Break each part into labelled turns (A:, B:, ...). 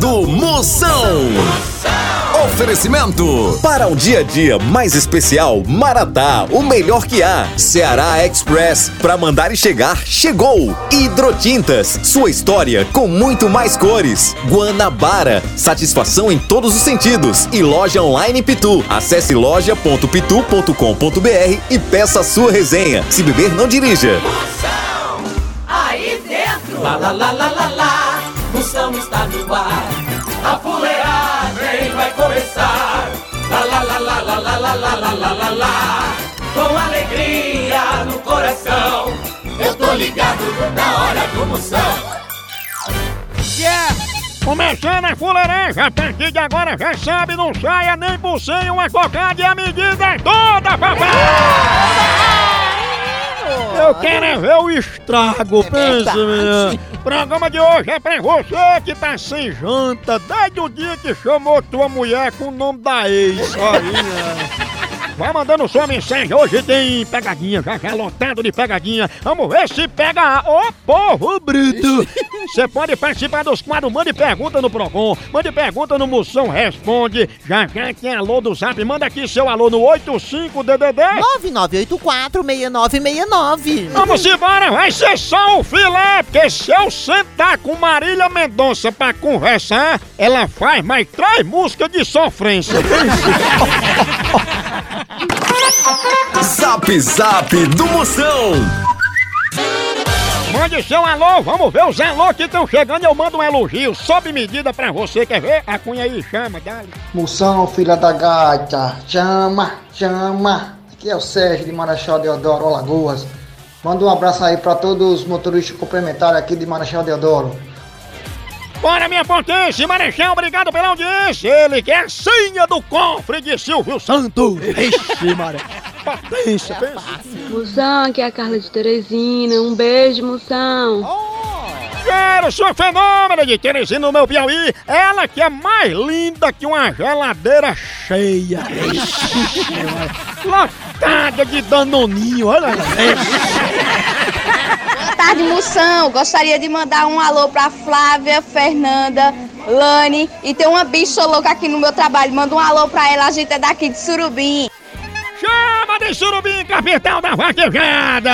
A: do Moção. Oferecimento. Para um dia a dia mais especial, Maratá, o melhor que há. Ceará Express, para mandar e chegar, chegou. Hidrotintas, sua história com muito mais cores. Guanabara, satisfação em todos os sentidos. E loja online Pitu. Acesse loja.pitu.com.br e peça a sua resenha. Se beber, não dirija.
B: Moção, aí dentro. Lá, lá, lá, lá, lá, lá. Moção está no ar. A fuleagem vai começar. Lá, lá, lá, lá, lá, lá, lá, lá, lá, lá, lá, lá. Com alegria no coração. Eu tô ligado na hora do Moção.
C: Yeah! Começando a fuleiragem, a partir de agora já sabe, não saia nem por sem uma cocada e a medida é toda, papai! Eu quero é ver o estrago, pensa, minha. Programa de hoje é pra você que tá sem janta desde o dia que chamou tua mulher com o nome da ex. Aí, né? Vai mandando sua mensagem, hoje tem pegadinha, já já lotado de pegadinha. Vamos ver se pega a... Ô povo bruto! Você pode participar dos quadros, mande pergunta no Procon, mande pergunta no Moção Responde. Já já tem alô do Zap, manda aqui seu alô no 85DDD.
D: 9984-6969.
C: Vamos embora, vai ser só o filé, porque se eu sentar com Marília Mendonça pra conversar, ela faz mais três músicas de sofrência.
A: Zap Zap do Moção.
C: Mande seu alô, vamos ver os alô que estão chegando. Eu mando um elogio sob medida pra você. Quer ver? A cunha aí, chama, dale.
E: Moção, filha da gaita, chama, chama. Aqui é o Sérgio de Marechal Deodoro, Alagoas. Manda um abraço aí pra todos os motoristas complementares aqui de Marechal Deodoro.
C: Bora, minha potência, Marechal, obrigado pela audiência. Ele que é a senha do cofre de Silvio Santos. Ixi, Maré. Potência, pensa.
F: Moção, aqui é a Carla de Teresina. Um beijo, moção.
C: Quero sua fenômena de Teresina no meu Piauí. Ela que é mais linda que uma geladeira cheia. Ixi, Maria. Lotada de danoninho, olha lá.
G: Boa tarde, Moção. Gostaria de mandar um alô pra Flávia, Fernanda, Lani e tem uma bicha louca aqui no meu trabalho. Manda um alô pra ela, a gente é daqui de Surubim.
C: Chama de surubim, capital da vaquejada!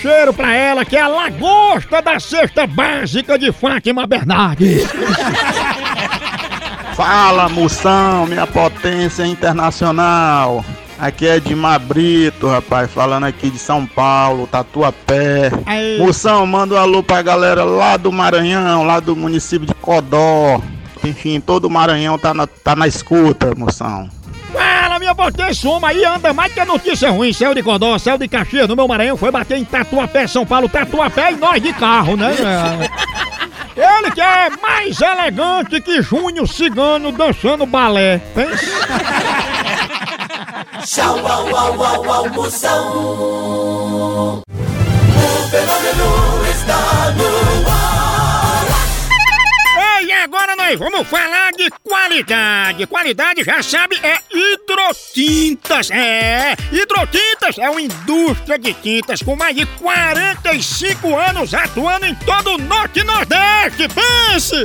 C: Cheiro pra ela que é a lagosta da cesta básica de Fátima Bernardes.
H: Fala, Moção, minha potência internacional. Aqui é de Brito, rapaz, falando aqui de São Paulo, Tatuapé.
C: Aí.
H: Moção, manda um alô pra galera lá do Maranhão, lá do município de Codó. Enfim, todo o Maranhão tá na, tá na escuta, Moção.
C: Fala, minha potência, uma aí anda mais que a notícia ruim. Céu de Codó, céu de Caxias, no meu Maranhão, foi bater em Tatuapé, São Paulo, Tatuapé e nós de carro, né? Ele que é mais elegante que Júnior Cigano dançando balé. Pensa.
B: Tchau, au, au, au, au, Moção. O fenômeno está no ar.
C: Ei, agora nós vamos falar de qualidade. Qualidade, já sabe, é hidrotintas. É, hidrotintas é uma indústria de tintas com mais de 45 anos atuando em todo o Norte e Nordeste. Pense!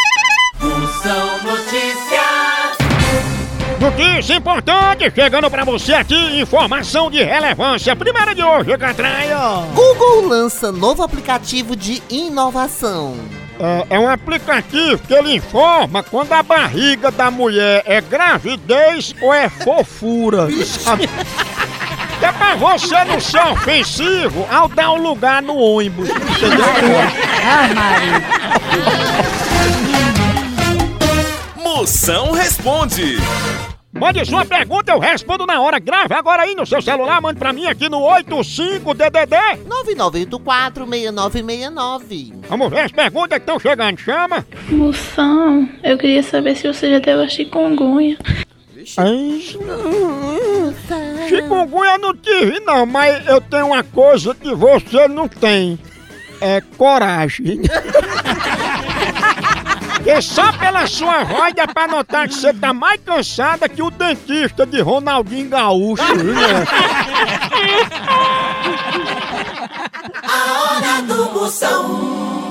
C: Notícia importante chegando pra você aqui, informação de relevância. Primeira de hoje, Catraia.
D: Google lança novo aplicativo de inovação.
C: É, é um aplicativo que ele informa quando a barriga da mulher é gravidez ou é fofura. É pra você não ser ofensivo ao dar um lugar no ônibus. Entendeu?
A: Moção responde.
C: Mande sua pergunta, eu respondo na hora. Grave agora aí no seu celular, mande pra mim aqui no 85DDD.
D: 9984-6969.
C: Vamos ver as perguntas que estão chegando. Chama.
I: Moção, eu queria saber se você já teve a chikungunya.
C: Ai, Chikungunya eu não tive, não, mas eu tenho uma coisa que você não tem. É coragem. Porque só pela sua voz dá pra notar que você tá mais cansada que o dentista de Ronaldinho Gaúcho.
B: A hora do Moção.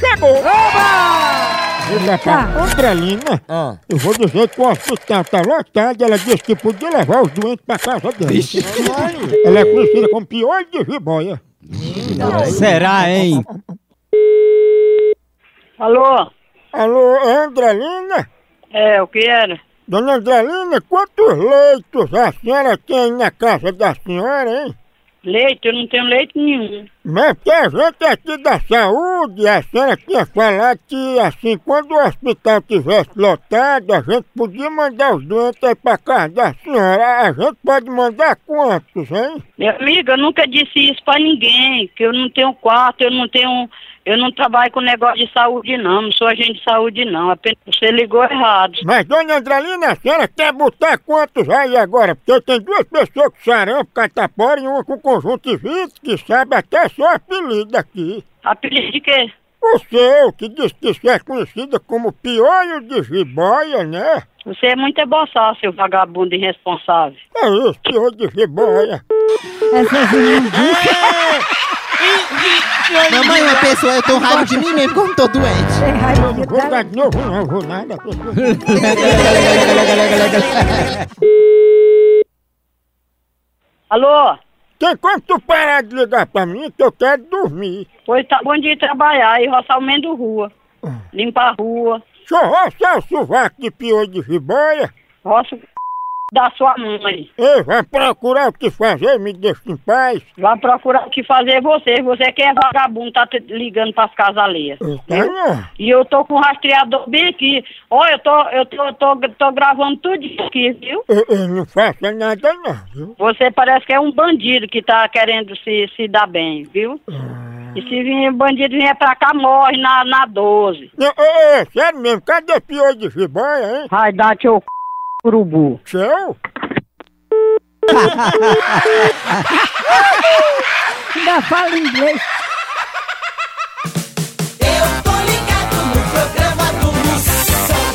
C: chegou! Oba! Tá. Andrelina, eu vou dizer que o hospital tá lotado. Ela disse que podia levar os doentes pra casa dela. Ela é conhecida como piolho de jiboia.
J: Será, hein?
K: Alô?
C: Alô, Andrelina?
K: É, o que era?
C: Dona Andrelina, quantos leitos a senhora tem na casa da senhora, hein?
K: Leite? Eu não tenho leite nenhum.
C: Mas que a gente aqui da saúde, a senhora tinha falado que, assim, quando o hospital tivesse lotado, a gente podia mandar os doentes aí pra casa da senhora. A gente pode mandar quantos, hein?
K: Minha amiga, eu nunca disse isso pra ninguém, que eu não tenho quarto, eu não tenho. Eu não trabalho com negócio de saúde, não. Não sou agente de saúde, não. Apenas você ligou errado.
C: Mas, dona Andrelina, a senhora quer botar quantos aí agora? Porque eu tenho duas pessoas com sarampo, catapora e uma com conjuntivite, que sabe até seu apelido aqui.
K: Apelido de quê?
C: O seu, que diz que você é conhecida como piolho de jiboia, né?
K: Você é muito eboçado, seu vagabundo irresponsável.
C: É isso, piolho de jiboia.
D: Mamãe, uma pessoa, eu tenho raiva de mim mesmo, como tô doente.
C: Eu não vou dar de novo, não vou nada.
K: Alô?
C: Tem como tu parar de ligar pra mim que eu quero dormir?
K: Pois tá bom de ir trabalhar e roçar o meio do rua. Limpar a rua.
C: Deixa eu roçar o sovaco de piolho de jiboia.
K: Roça da sua mãe.
C: Ei, vai procurar o que fazer, me deixa em paz.
K: Vai procurar o que fazer você. Você que é vagabundo, tá ligando pras casas alheias.
C: Tá, não.
K: E eu tô com o rastreador bem aqui. Olha, eu tô, eu tô, tô, tô gravando tudo isso aqui, viu?
C: Eu, eu não faço nada não, viu?
K: Você parece que é um bandido que tá querendo se, se dar bem, viu? E se vir bandido vier pra cá, morre na, na 12.
C: Não, é, é, sério mesmo, cadê piolho de jiboia, hein?
K: Vai dar teu c... urubu.
C: Seu?
L: Ainda fala inglês.
B: Eu tô ligado no programa do Moção.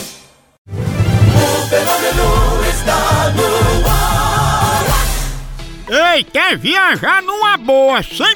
B: O fenômeno está no ar.
C: Ei, quer viajar numa boa, sem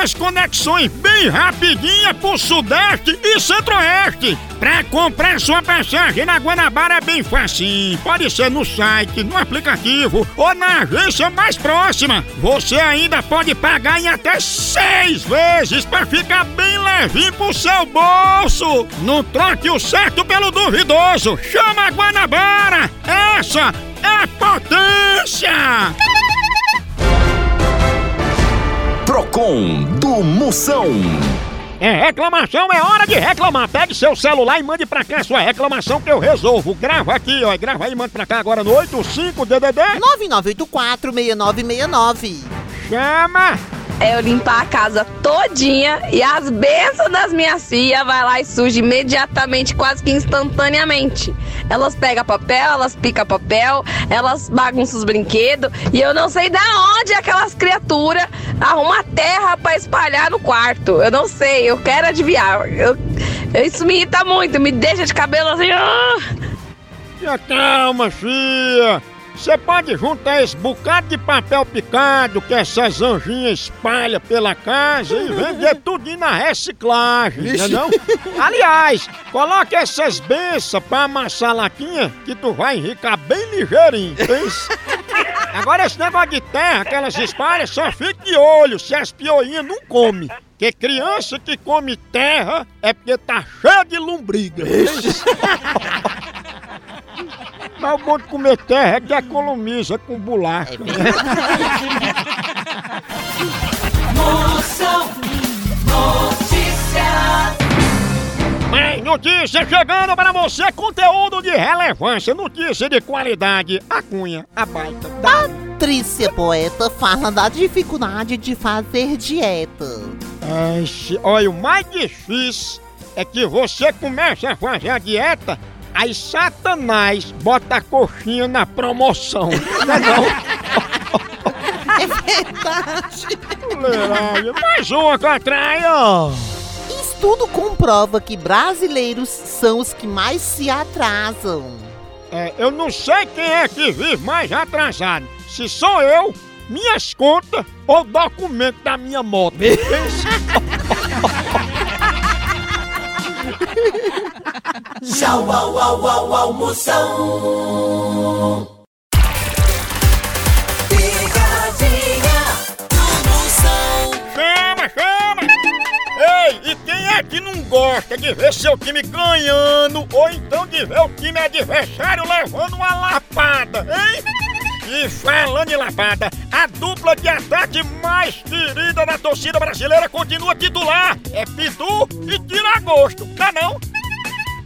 C: conexões bem rapidinha pro Sudeste e Centro-Oeste. Pra comprar sua passagem na Guanabara é bem facinho. Pode ser no site, no aplicativo ou na agência mais próxima. Você ainda pode pagar em até seis vezes pra ficar bem levinho pro seu bolso. Não troque o certo pelo duvidoso. Chama a Guanabara. Essa é potência.
A: Procon do Moção.
C: É reclamação, é hora de reclamar. Pegue seu celular e mande pra cá sua reclamação que eu resolvo. Grava aqui, ó. Grava aí, manda pra cá agora no 85DDD.
D: 9984-6969.
C: Chama!
G: É eu limpar a casa todinha e as bênçãos das minhas filhas vai lá e suja imediatamente, quase que instantaneamente. Elas pegam papel, elas picam papel, elas bagunçam os brinquedos e eu não sei da onde aquelas criaturas arrumam terra pra espalhar no quarto. Eu não sei, eu quero adivinhar. Eu- isso me irrita muito, me deixa de cabelo assim. ah.
C: Calma, filha. Você pode juntar esse bocado de papel picado que essas anjinhas espalham pela casa e vender tudo na reciclagem, não? Aliás, coloque essas benças pra amassar a latinha que tu vai enricar bem ligeirinho, pensa? Agora esse negócio de terra que elas espalham, só fique de olho se as pioinhas não comem. Porque criança que come terra é porque tá cheia de lombriga. Mas o bom de comer terra é que economiza com bolacha.
B: Moção Notícias.
C: Mais notícia chegando para você, conteúdo de relevância, notícia de qualidade. A cunha, a baita. Da...
D: Patrícia Poeta fala da dificuldade de fazer dieta.
C: Ai, se- olha, o mais difícil é que você começa a fazer a dieta, aí Satanás bota a coxinha na promoção. Não é não?
D: É verdade.
C: Mais uma ó.
D: Estudo comprova que brasileiros são os que mais se atrasam.
C: É, eu não sei quem é que vive mais atrasado. Se sou eu, minhas contas ou documento da minha moto.
B: Tchau, au, au, au, au, Moção. Picadinha Moção.
C: Chama, chama! Ei, e quem é que não gosta de ver seu time ganhando ou então de ver o time adversário levando uma lapada, hein? E falando em lapada, a dupla de ataque mais querida da torcida brasileira continua titular. É Pitu e Tiragosto, tá não?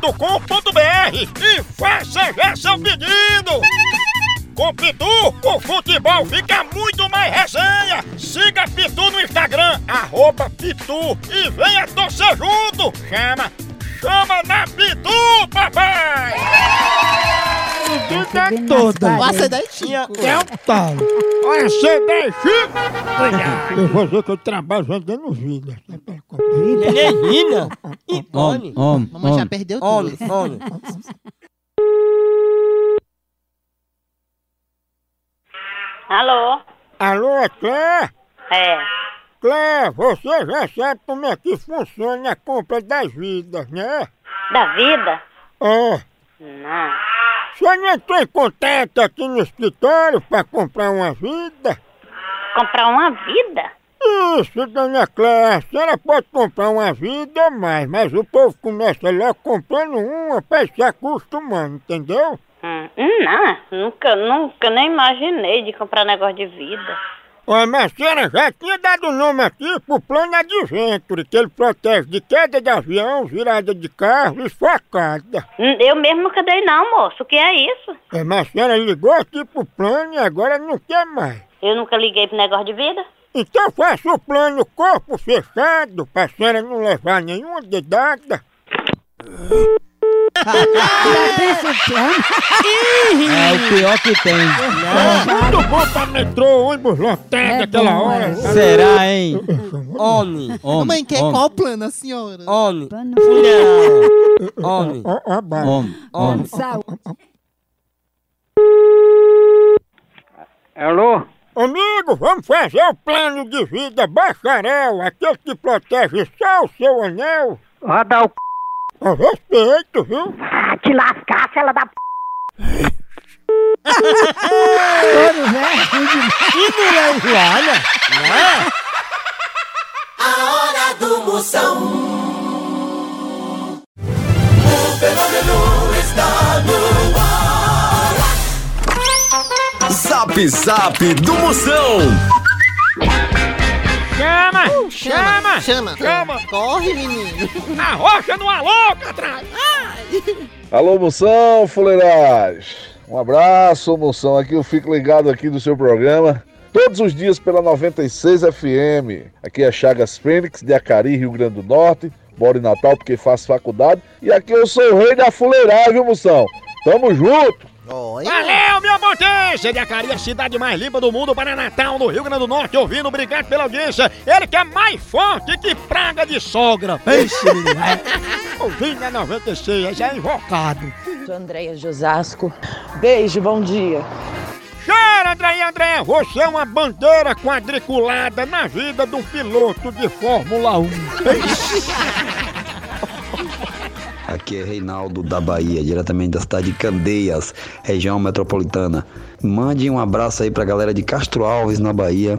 C: loja.pitu.com.br e faça já seu pedido. Com Pitu, o futebol fica muito mais resenha. Siga Pitu no Instagram, arroba Pitu e venha torcer junto. Chama, chama na Pitu, papai! Diga toda.
D: Você daí, Chico.
C: É um talo. Olha, você daí, Chico. Eu vou dizer que eu trabalho vendendo vida.
M: Menina?
J: Homem, homem,
D: Mamãe já
J: homem.
D: perdeu
M: Homem,
D: tudo.
M: homem.
K: Alô?
C: Alô, é Clé?
K: É.
C: Clé, você já sabe como é que funciona a compra das vidas, né?
K: Da vida?
C: É.
K: Não.
C: Você não entrou em contato aqui no escritório para comprar uma vida?
K: Comprar uma vida?
C: Isso, dona Cléia, a senhora pode comprar uma vida ou mais, mas o povo começa logo comprando uma para ir se acostumando, entendeu?
K: Hum, não, nunca, nunca nem imaginei de comprar negócio de vida.
C: Olha, mas a senhora já tinha dado o nome aqui pro plano Adventure, que ele protege de queda de avião, virada de carro e facada.
K: Hum, Eu mesmo nunca dei não, moço. O que é isso?
C: É, mas a senhora ligou aqui pro plano e agora não quer mais.
K: Eu nunca liguei pro negócio de vida.
C: Então faça o plano corpo fechado, pra senhora não levar nenhuma dedada.
J: É o pior que tem.
C: É muito bom pra metrô, ônibus lotado aquela hora.
J: Será, hein?
M: Homem.
J: Homem,
D: Mamãe, quer
J: homem,
D: qual plano, a senhora?
M: Homem. Mulher. Homem.
C: Ó, ó, vai.
J: homem, homem.
L: Saúde.
N: Alô?
C: Amigo, vamos fazer o plano de vida bacharel, aquele que protege só o seu anel.
L: Vai dar o c...
C: Respeito, viu?
L: Ah, te lascar, ela da p...
C: Todos, né? E mulher enjoada, não é?
B: A hora do Moção.
A: Zap Zap do Moção.
C: Chama,
D: Uh,
C: chama,
D: chama,
C: chama.
D: Corre, menino.
C: A rocha no alô, atrás.
N: Alô, Moção, fuleirais. Um abraço, Moção. Aqui eu fico ligado aqui do seu programa. Todos os dias pela 96 FM. Aqui é Chagas Fênix, de Acari, Rio Grande do Norte. Moro em Natal porque faço faculdade. E aqui eu sou o rei da fuleiragem, viu, Moção? Tamo junto!
C: Valeu, minha potência! De Acari, a cidade mais limpa do mundo para Natal, no Rio Grande do Norte, ouvindo, obrigado pela audiência. Ele que é mais forte que praga de sogra. Pense. Ouvindo a 96, já é invocado.
O: Sou Andréia de Osasco. Beijo, bom dia.
C: Cheira, André André, você é uma bandeira quadriculada na vida de um piloto de Fórmula 1.
P: Aqui é Reinaldo da Bahia, diretamente da cidade de Candeias, região metropolitana. Mande um abraço aí pra galera de Castro Alves, na Bahia.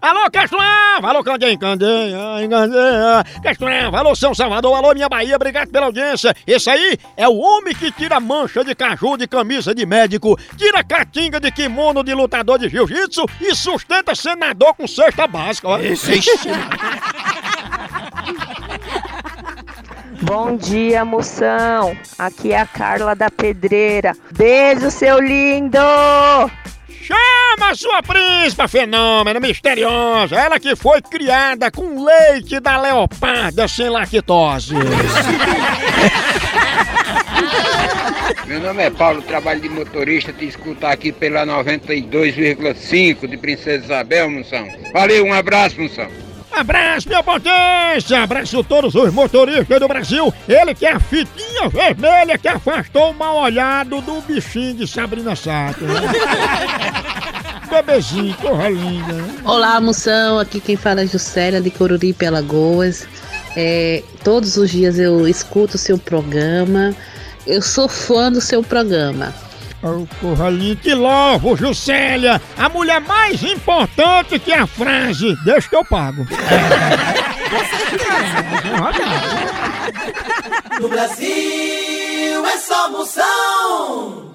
C: Alô, Castrava! Alô, Candeia, Candeia, Candeia! Castrava, alô, São Salvador, alô, minha Bahia, obrigado pela audiência. Esse aí é o homem que tira mancha de caju de camisa de médico, tira catinga de kimono de lutador de jiu-jitsu e sustenta senador com cesta básica. ó.
Q: Bom dia, moção. Aqui é a Carla da Pedreira. Beijo, seu lindo!
C: Chama a sua príncipa fenômena misteriosa, ela que foi criada com leite da leoparda sem lactose.
R: Meu nome é Paulo, trabalho de motorista, te escutar aqui pela 92,5 de Princesa Isabel, Moção. Valeu, um abraço, Moção.
C: Abraço, minha potência! Abraço todos os motoristas do Brasil. Ele que é a fitinha vermelha que afastou o mal olhado do bichinho de Sabrina Sato. né? Bebezinho, porra linda. né?
S: Olá, moção. Aqui quem fala é Juscelia de Coruripe, Alagoas. É, todos os dias eu escuto o seu programa. Eu sou fã do seu programa.
C: Porra linda, te louvo, Juscelia! A mulher mais importante que a frase, deixa que eu pago.
B: No Brasil é só Moção.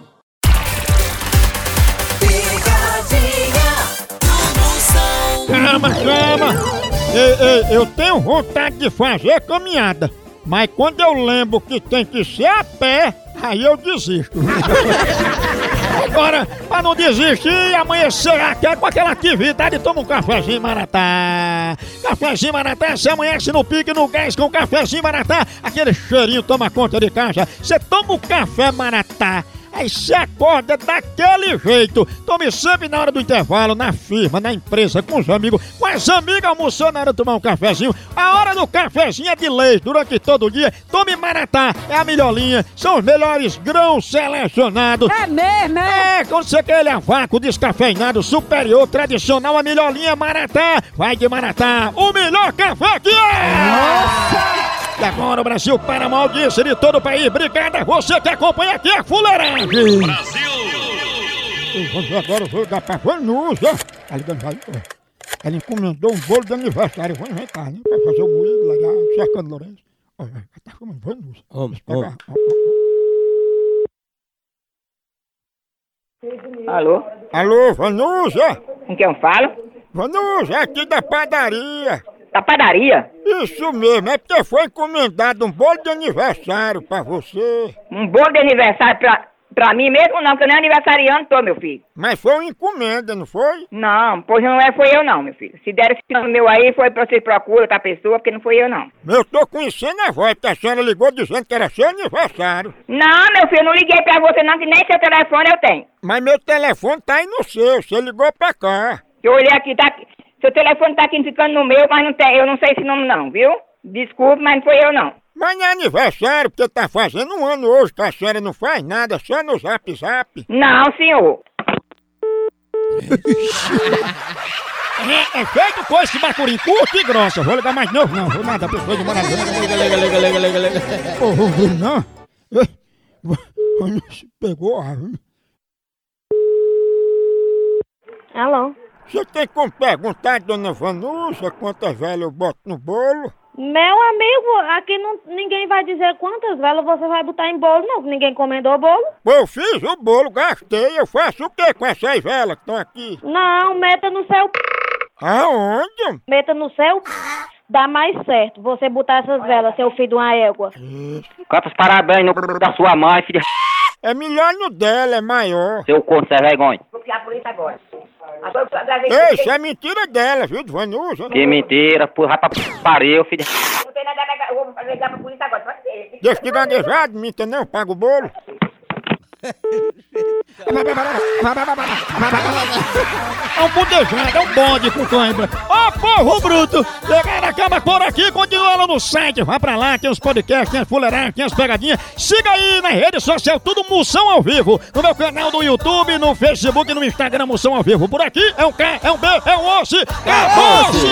C: Chama, chama! Ei, ei, eu tenho vontade de fazer caminhada, mas quando eu lembro que tem que ser a pé, aí eu desisto. Agora, pra não desistir, amanhecer aqui com aquela atividade, toma um cafezinho maratá. Cafezinho maratá, você amanhece no pique, no gás com cafezinho maratá. Aquele cheirinho toma conta de casa. Você toma o café maratá. Aí você acorda daquele jeito. Tome sempre na hora do intervalo, na firma, na empresa, com os amigos, com as amigas almoçando na hora de tomar um cafezinho. A hora do cafezinho é de lei durante todo o dia. Tome Maratá, é a melhor linha. São os melhores grãos selecionados.
L: É mesmo,
C: é? quando você quer ele a vácuo, descafeinado, superior, tradicional, a melhor linha Maratá. Vai de Maratá, o melhor café que é! Nossa! E agora o Brasil para a audiência de todo o país. Obrigado a você que acompanha aqui a fuleiragem. Brasil! Vamos agora eu vou dar pra Vanusa. Ela encomendou um bolo de aniversário. Vamos inventar, né? Pra fazer o moído legal, cercando Lourenço. Olha, ela tá chamando Vanusa. Eu pegar.
T: Alô?
C: Alô, Vanusa?
T: Com quem eu falo?
C: Vanusa, aqui da padaria.
T: Da padaria?
C: Isso mesmo, é porque foi encomendado um bolo de aniversário pra você.
T: Um bolo de aniversário pra, pra mim mesmo não, que eu nem aniversariante tô, meu filho.
C: Mas foi uma encomenda, não foi?
T: Não, pois não é, foi eu não, meu filho. Se der esse nome meu aí, foi pra vocês procurar outra pessoa, porque não foi eu não.
C: Eu tô conhecendo a voz, porque a senhora ligou dizendo que era seu aniversário.
T: Não, meu filho, eu não liguei pra você não, que nem seu telefone eu tenho.
C: Mas meu telefone tá aí no seu, você ligou pra cá.
T: Eu olhei aqui, tá aqui. Seu telefone tá aqui ficando no meu, mas não tem, eu não sei esse nome não, viu? Desculpe, mas não foi eu não.
C: Mas não é aniversário, porque tá fazendo um ano hoje que a senhora não faz nada, só no zap zap.
T: Não, senhor.
C: É, é feito com esse bacurim curto e grossa. Vou ligar mais novo, não. Vou mandar pra pessoa de Maracanã. Liga, liga, liga, liga, liga, liga. Ô, não. Pegou a...
U: Alô?
C: Você tem como perguntar, dona Vanusa, quantas velas eu boto no bolo?
U: Meu amigo, aqui não, ninguém vai dizer quantas velas você vai botar em bolo, não, que ninguém encomendou bolo.
C: Pô, eu fiz o bolo, gastei. Eu faço o quê com essas velas que estão aqui?
U: Não, meta no seu.
C: Aonde?
U: Meta no seu. Dá mais certo você botar essas velas, seu filho de uma égua.
V: Canta os parabéns no da sua mãe, filha.
C: É melhor no dela, é maior.
V: Seu corno, sem vergonha.
U: Vou ficar por isso agora.
C: Ei, isso é mentira dela, viu, de Vanusa?
V: Que mentira, porra, vai pra pariu, filha.
U: Não tem nada a vou ligar pra polícia agora, pode ser.
C: Deixa de gaguejado, minta não, paga o bolo. É um budejado, é um bonde com cãibra. Ô povo bruto! Pegaram acaba por aqui, continua lá no site. Vá pra lá, tem os podcasts, tem as fuleiragens, tem as pegadinhas. Siga aí na rede social, tudo Moção ao Vivo. No meu canal do YouTube, no Facebook e no Instagram, Moção ao Vivo. Por aqui é um K, é um B, é um osso. Acabou-se!